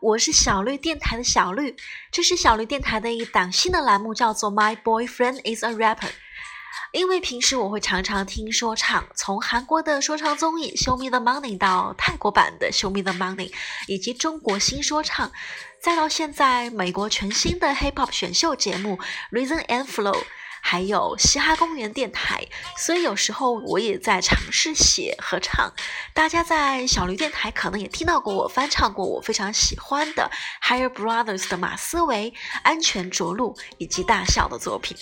我是小绿电台的小绿，这是小绿电台的一档新的栏目，叫做 My Boyfriend is a Rapper。因为平时我会常常听说唱，从韩国的说唱综艺《Show Me the Money》到泰国版的《Show Me the Money》，以及中国新说唱，再到现在美国全新的 Hip Hop 选秀节目《Reason and Flow》。还有嘻哈公园电台，所以有时候我也在尝试写和唱。大家在小驴电台可能也听到过我翻唱过我非常喜欢的 Higher Brothers 的马思维、安全着陆以及大笑的作品。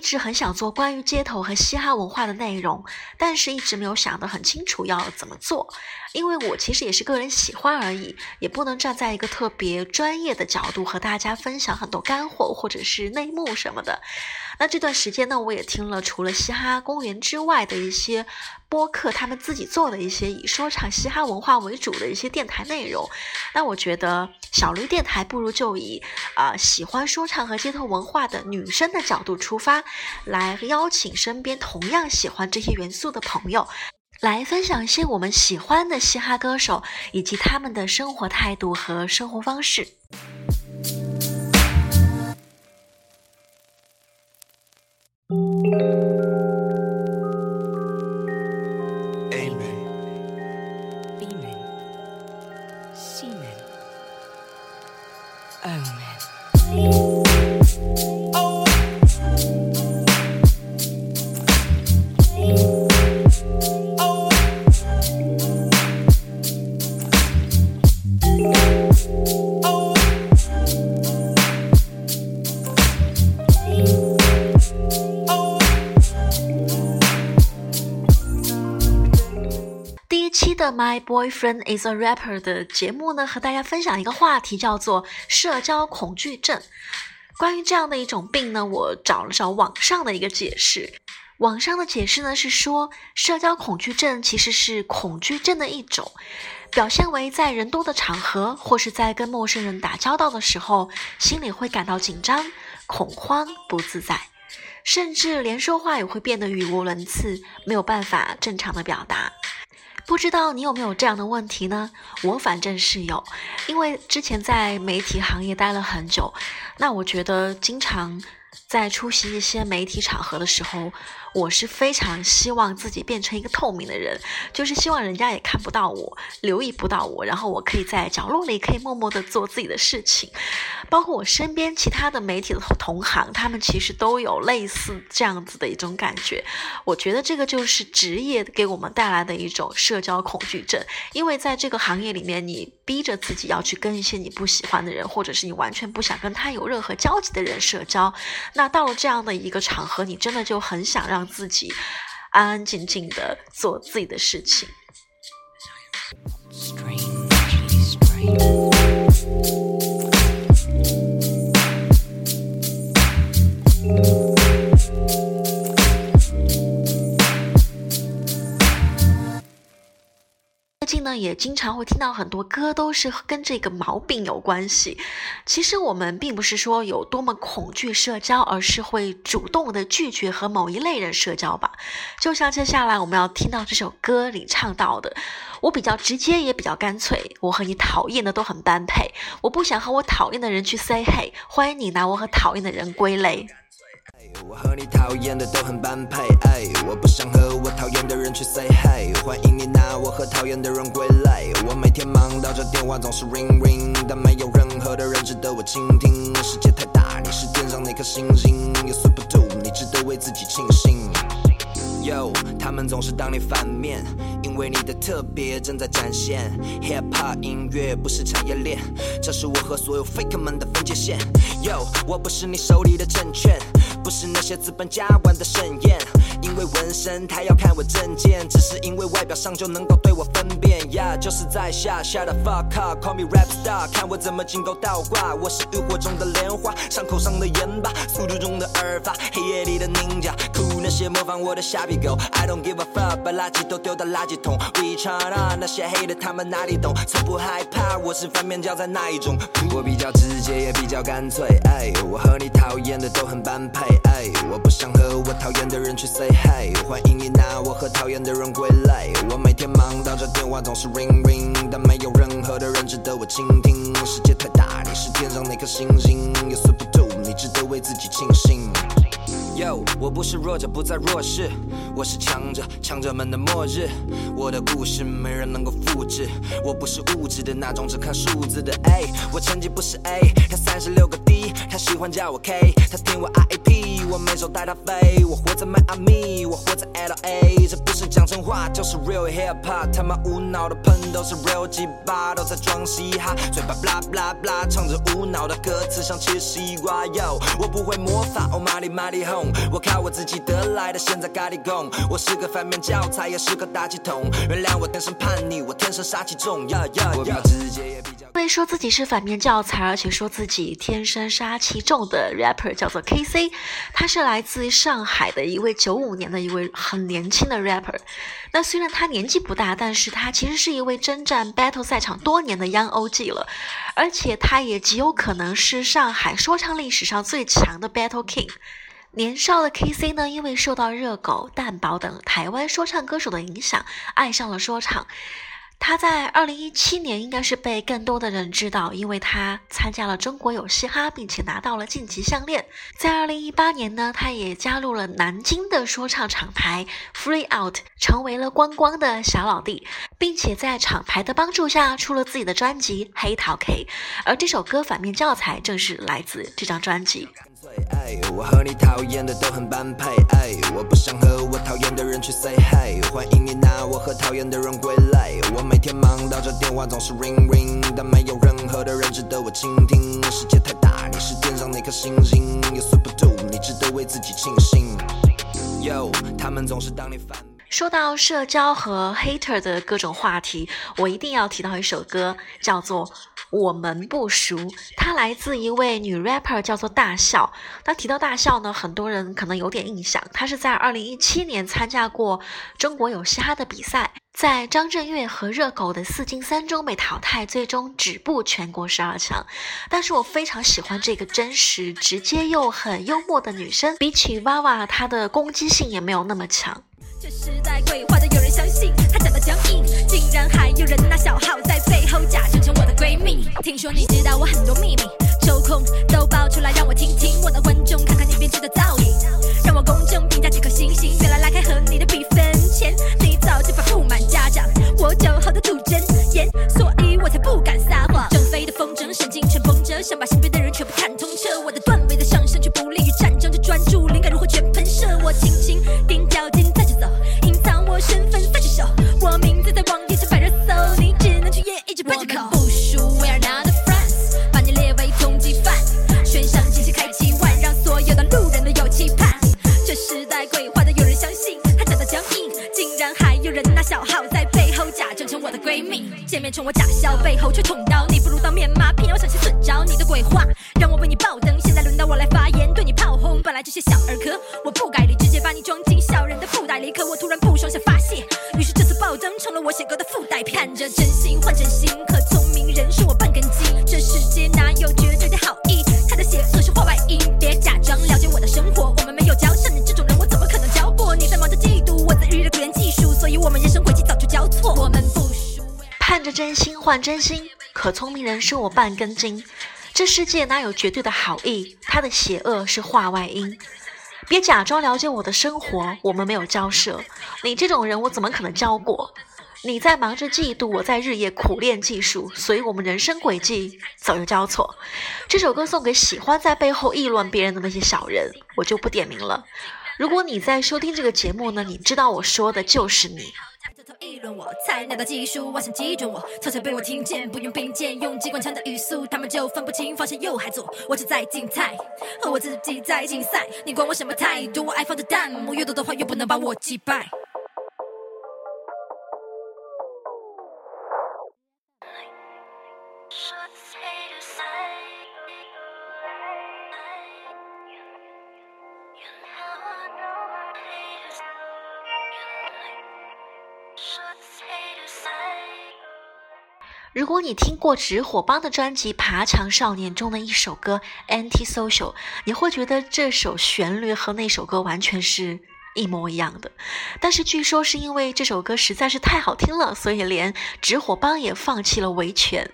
一直很想做关于街头和嘻哈文化的内容，但是一直没有想得很清楚要怎么做，因为我其实也是个人喜欢而已，也不能站在一个特别专业的角度和大家分享很多干货或者是内幕什么的。那这段时间呢，我也听了除了嘻哈公园之外的一些播客，他们自己做的一些以说唱嘻哈文化为主的一些电台内容。那我觉得小驴电台不如就以啊喜欢说唱和街头文化的女生的角度出发，来邀请身边同样喜欢这些元素的朋友，来分享一些我们喜欢的嘻哈歌手以及他们的生活态度和生活方式。My boyfriend is a rapper 的节目呢，和大家分享一个话题，叫做社交恐惧症。关于这样的一种病呢，我找了找网上的一个解释。网上的解释呢是说，社交恐惧症其实是恐惧症的一种，表现为在人多的场合或是在跟陌生人打交道的时候，心里会感到紧张、恐慌、不自在，甚至连说话也会变得语无伦次，没有办法正常的表达。不知道你有没有这样的问题呢？我反正是有，因为之前在媒体行业待了很久，那我觉得经常在出席一些媒体场合的时候。我是非常希望自己变成一个透明的人，就是希望人家也看不到我，留意不到我，然后我可以在角落里可以默默的做自己的事情。包括我身边其他的媒体的同行，他们其实都有类似这样子的一种感觉。我觉得这个就是职业给我们带来的一种社交恐惧症，因为在这个行业里面，你逼着自己要去跟一些你不喜欢的人，或者是你完全不想跟他有任何交集的人社交。那到了这样的一个场合，你真的就很想让。让自己安安静静的做自己的事情。近呢，也经常会听到很多歌，都是跟这个毛病有关系。其实我们并不是说有多么恐惧社交，而是会主动的拒绝和某一类人社交吧。就像接下来我们要听到这首歌里唱到的，我比较直接，也比较干脆。我和你讨厌的都很般配，我不想和我讨厌的人去 say hey，欢迎你拿我和讨厌的人归类。我和你讨厌的都很般配，我不想和我讨厌的人去 say hey，欢迎你拿我和讨厌的人归类。我每天忙到这电话总是 ring ring，但没有任何的人值得我倾听。世界太大，你是天上那颗星星，You super two，你值得为自己庆幸。Yo，他们总是当你反面。因为你的特别正在展现。Hip Hop 音乐不是产业链，这是我和所有 Fake 们的分界线。Yo，我不是你手里的证券，不是那些资本家玩的盛宴。因为纹身，他要看我证件，只是因为外表上就能够对我分辨。Yeah，就是在下 Shut the fuck up，Call me rap star，看我怎么金钩倒挂。我是浴火中的莲花，伤口上的盐巴，速度中的耳发，黑夜里的 ninja。那些模仿我的傻逼狗，I don't give a fuck，把垃圾都丢到垃圾桶。We China 那些黑的他们哪里懂？从不害怕，我是反面教材那一种。我比较直接也比较干脆，哎，我和你讨厌的都很般配，哎，我不想和我讨厌的人去 say hi，欢迎你拿我和讨厌的人归类。我每天忙到这电话总是 ring ring，但没有任何的人值得我倾听。世界太大，你是天上那颗星星，You super dope，你值得为自己庆幸。Yo，我不是弱者，不在弱势，我是强者，强者们的末日。我的故事没人能够复制，我不是物质的那种，只看数字的 A。我成绩不是 A，他三十六个 D，他喜欢叫我 K，他听我 RAP，我每首带他飞。我活在迈阿密，我活在 LA，这不是讲真话，就是 real hip hop。他妈无脑的喷都是 real 鸡巴，都在装嘻哈，嘴巴 blah blah blah，唱着无脑的歌词像切西瓜。Yo，我不会魔法，Oh my my home。我靠我自己得来的，现在咖喱贡。我是个反面教材，也是个垃圾桶。原谅我天生叛逆，我天生杀气重。呀呀呀！直接也比较。因为说自己是反面教材，而且说自己天生杀气重的 rapper 叫做 KC，他是来自上海的一位九五年的一位很年轻的 rapper。那虽然他年纪不大，但是他其实是一位征战 battle 赛场多年的 young OG 了，而且他也极有可能是上海说唱历史上最强的 battle king。年少的 KC 呢，因为受到热狗、蛋堡等台湾说唱歌手的影响，爱上了说唱。他在二零一七年应该是被更多的人知道，因为他参加了中国有嘻哈，并且拿到了晋级项链。在二零一八年呢，他也加入了南京的说唱厂牌 Free Out，成为了光光的小老弟，并且在厂牌的帮助下出了自己的专辑《黑桃 K》，而这首歌反面教材正是来自这张专辑。我和你讨厌的都很般配，我不想和我讨厌的人去 say hi，欢迎你拿我和讨厌的人归类。我每天忙到这电话总是 ring ring，但没有任何的人值得我倾听。世界太大，你是天上那颗星星，You super dope，你值得为自己庆幸。Yo，他们总是当你反。说到社交和 hater 的各种话题，我一定要提到一首歌，叫做。我们不熟，它来自一位女 rapper，叫做大笑。那提到大笑呢，很多人可能有点印象。她是在二零一七年参加过中国有嘻哈的比赛，在张震岳和热狗的四进三中被淘汰，最终止步全国十二强。但是我非常喜欢这个真实、直接又很幽默的女生，比起娃娃，她的攻击性也没有那么强。这时代鬼话都有人相信，他讲的僵硬，竟然还有人拿小号在背后假装成我的闺蜜。听说你知道我很多秘密，抽空都爆出来让我听听，我的观众看看你编织的造诣，让我闺蜜。见面冲我假笑，背后却捅刀，你不如当面骂，偏要上线损招。你的鬼话让我为你爆灯，现在轮到我来发言，对你炮轰。本来这些小儿科，我不改理，直接把你装进小人的腹袋里。可我突然不爽，想发泄，于是这次爆灯成了我写歌的附带。看着真心换真心，可真心换真心，可聪明人说我半根筋。这世界哪有绝对的好意？他的邪恶是话外音。别假装了解我的生活，我们没有交涉。你这种人，我怎么可能交过？你在忙着嫉妒，我在日夜苦练技术，所以我们人生轨迹早就交错。这首歌送给喜欢在背后议论别人的那些小人，我就不点名了。如果你在收听这个节目呢，你知道我说的就是你。头议论我，菜鸟的技术妄想击中我，悄悄被我听见，不用并肩，用机关枪的语速，他们就分不清方向右还左。我只在竞赛，和我自己在竞赛，你管我什么态度？我爱放的弹幕，越多的话越不能把我击败。如果你听过直火帮的专辑《爬墙少年》中的一首歌《Anti Social》，你会觉得这首旋律和那首歌完全是一模一样的。但是据说是因为这首歌实在是太好听了，所以连直火帮也放弃了维权。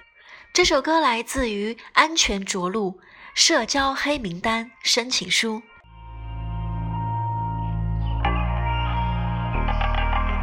这首歌来自于安全着陆社交黑名单申请书。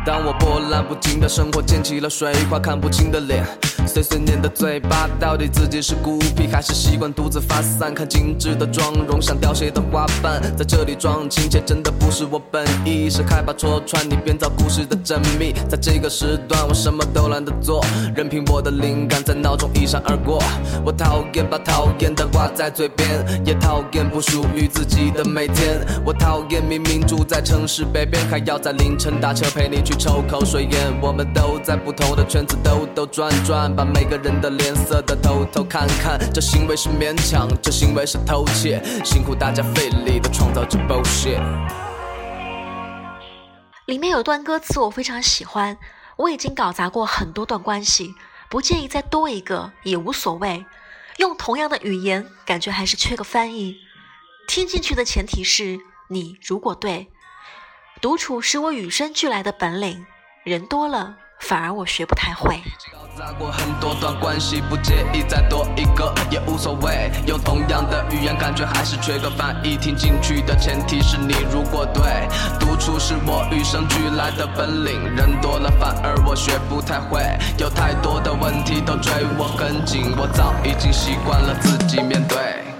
当我波澜不惊的生活溅起了水花，看不清的脸，碎碎念的嘴巴，到底自己是孤僻还是习惯独自发散？看精致的妆容像凋谢的花瓣，在这里装亲切真的不是我本意，是害怕戳穿你编造故事的缜密。在这个时段，我什么都懒得做，任凭我的灵感在脑中一闪而过。我讨厌把讨厌的挂在嘴边，也讨厌不属于自己的每天。我讨厌明明住在城市北边，还要在凌晨打车陪你去。抽口水烟，我们都在不同的圈子兜兜转转，把每个人的脸色都偷偷看看。这行为是勉强，这行为是偷窃，辛苦大家费力的创造这 bullshit。里面有段歌词我非常喜欢，我已经搞砸过很多段关系，不介意再多一个也无所谓。用同样的语言，感觉还是缺个翻译。听进去的前提是你如果对。独处是我与生俱来的本领，人多了反而我学不太会。搞砸过很多段关系，不介意再多一个也无所谓。用同样的语言，感觉还是缺个翻译。听进去的前提是你如果对。独处是我与生俱来的本领，人多了反而我学不太会。有太多的问题都追我很紧，我早已经习惯了自己面对。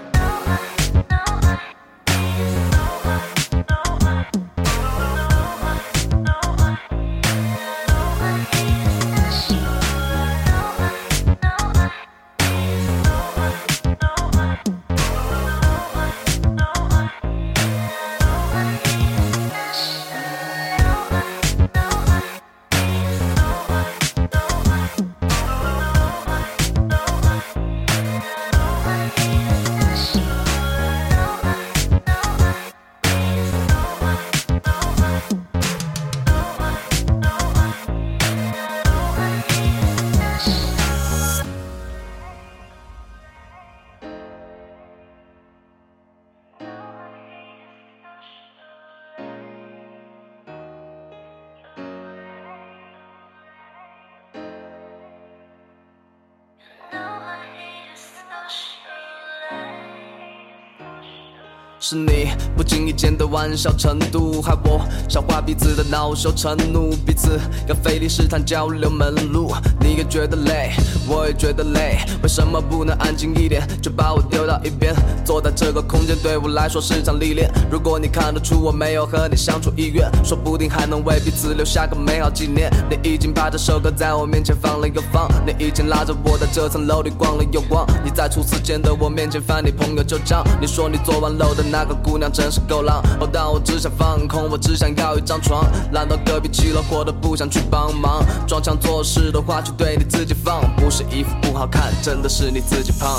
是你不经意间的玩笑程度，害我消化彼此的恼羞成怒，彼此要费力试探交流门路。你也觉得累，我也觉得累，为什么不能安静一点，就把我丢到一边？坐在这个空间对我来说是场历练。如果你看得出我没有和你相处意愿，说不定还能为彼此留下个美好纪念。你已经把这首歌在我面前放了又放，你已经拉着我在这层楼里逛了又逛。你在初次见的我面前翻你朋友旧账，你说你昨晚搂的。那个姑娘真是够浪，哦，但我只想放空，我只想要一张床。懒到隔壁起了火都不想去帮忙，装腔作势的话就对你自己放，不是衣服不好看，真的是你自己胖。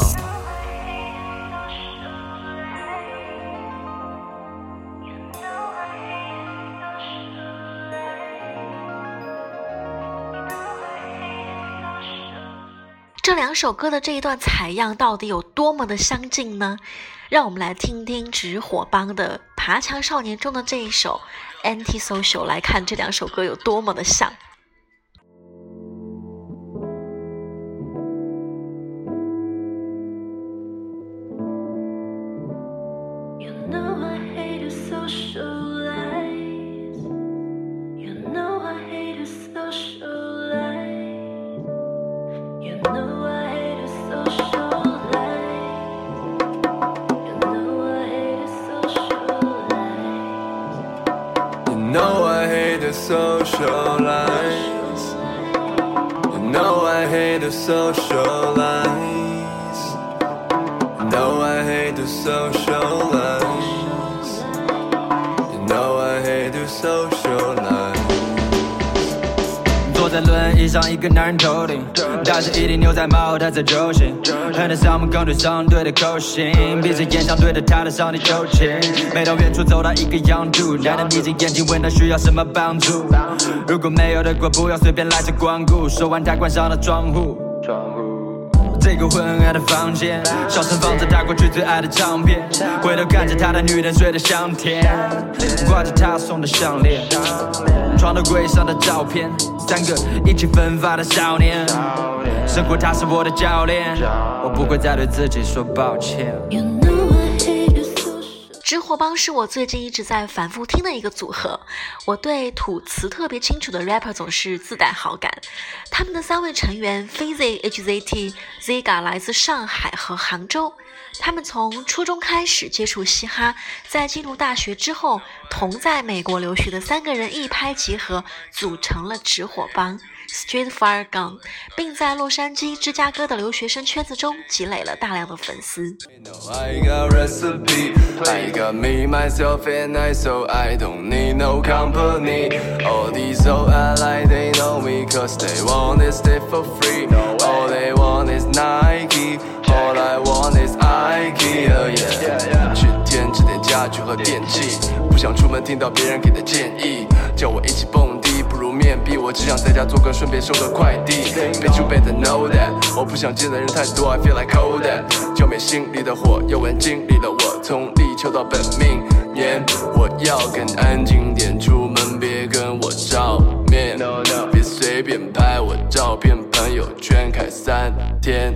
这两首歌的这一段采样到底有多么的相近呢？让我们来听听直火帮的《爬墙少年》中的这一首《Anti Social》，来看这两首歌有多么的像。Socialize. No, I hate to socialize. 在轮椅上，一个男人头顶，戴着一顶牛仔帽，他在周行。恨得校门口对上对的口型，闭着眼想对着他的上帝求情。每到远处走到一个洋度，男人眯着眼睛问他需要什么帮助。如果没有的话，不要随便来这光顾。说完，他关上了窗户。这个昏暗的房间，小声放着他过去最爱的唱片，回头看着他的女人睡得香甜，挂着他送的项链，床头柜上的照片，三个意气风发的少年，生活他是我的教练，我不会再对自己说抱歉。You know I hate you 直火帮是我最近一直在反复听的一个组合。我对吐词特别清楚的 rapper 总是自带好感。他们的三位成员 Fizzy、HZT、Ziga 来自上海和杭州。他们从初中开始接触嘻哈，在进入大学之后，同在美国留学的三个人一拍即合，组成了直火帮 Street Fire Gang），并在洛杉矶、芝加哥的留学生圈子中积累了大量的粉丝。all i want is ikea 去添置点家具和电器不想出门听到别人给的建议叫我一起蹦迪不如面壁我只想在家做个顺便收个快递。baby you better know that 我不想见的人太多 i feel like colder 浇灭心里的火又问经历了我从地球到本命年我要更安静点出门别跟我照面。别随便拍我照片朋友圈开三天。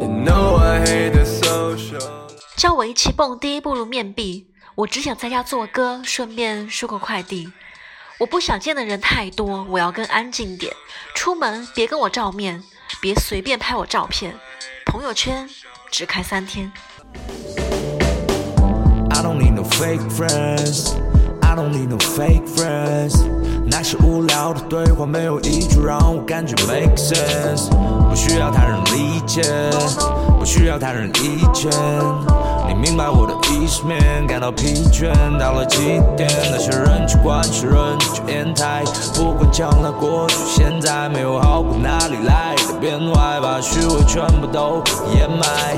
You know I hate the social。叫我一起蹦迪，不如面壁。我只想在家做歌，顺便收个快递。我不想见的人太多，我要更安静点。出门别跟我照面，别随便拍我照片。朋友圈只开三天。I don't need no fake friends. I don't need no fake friends. 那些无聊的对话没有一句让我感觉 make sense。不需要他人理解，不需要他人意见。你明白我的意识面，感到疲倦。到了极点，那些人去关系人去烟台，不管将来过去现在，没有好过哪里来的变坏，把虚伪全部都掩埋。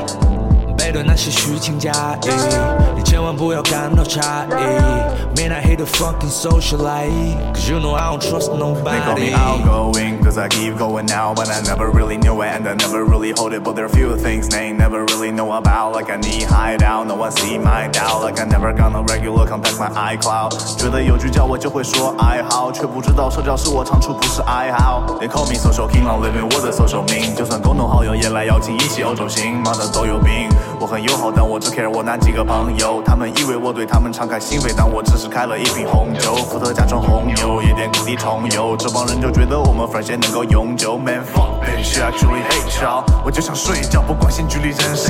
背对那些虚情假意，千万不要感到诧异。Man, I hate to fucking socialite, cause you know I don't trust They call me nobody. outgoing, cause I keep going out, but I never really knew it, and I never really hold it. But there are few things they never really know about, like I need hideout, no one see my doubt, like I never gonna regular contact my iCloud. 觉得有句叫我就会说爱好，却不知道社交是我长处，不是爱好。They call me social king, I'm living 我的 social 命，就算共同好友也来邀请一起欧洲行，妈的都有病。我很友好，但我只 care 我那几个朋友， 他们以为我对他们敞开心扉，但我只是开了一瓶红酒，伏特加装红牛，一点谷底重游，这帮人就觉得我们反线能够永久。Man fuck bitch, I actually hate y'all，我就想睡觉，不关心距离人生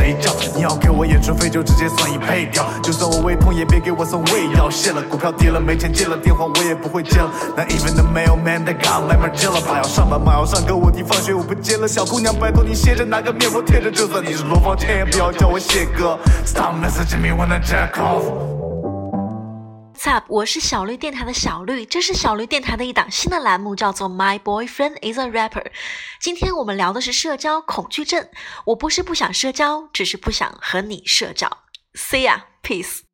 要给我演出费就直接算一配掉，就算我胃痛也别给我送胃药，谢了股票跌了没钱借了电话我也不会接了，那 even the mailman they got my m a r g i l l a 怕要上班，吗要上课，我弟放学我不接了，小姑娘拜托你歇着拿个面膜贴着，就算你是罗芳千也不要叫我谢哥，Stop messaging me when I jack off。我是小绿电台的小绿，这是小绿电台的一档新的栏目，叫做 My Boyfriend is a Rapper。今天我们聊的是社交恐惧症。我不是不想社交，只是不想和你社交。See ya，peace。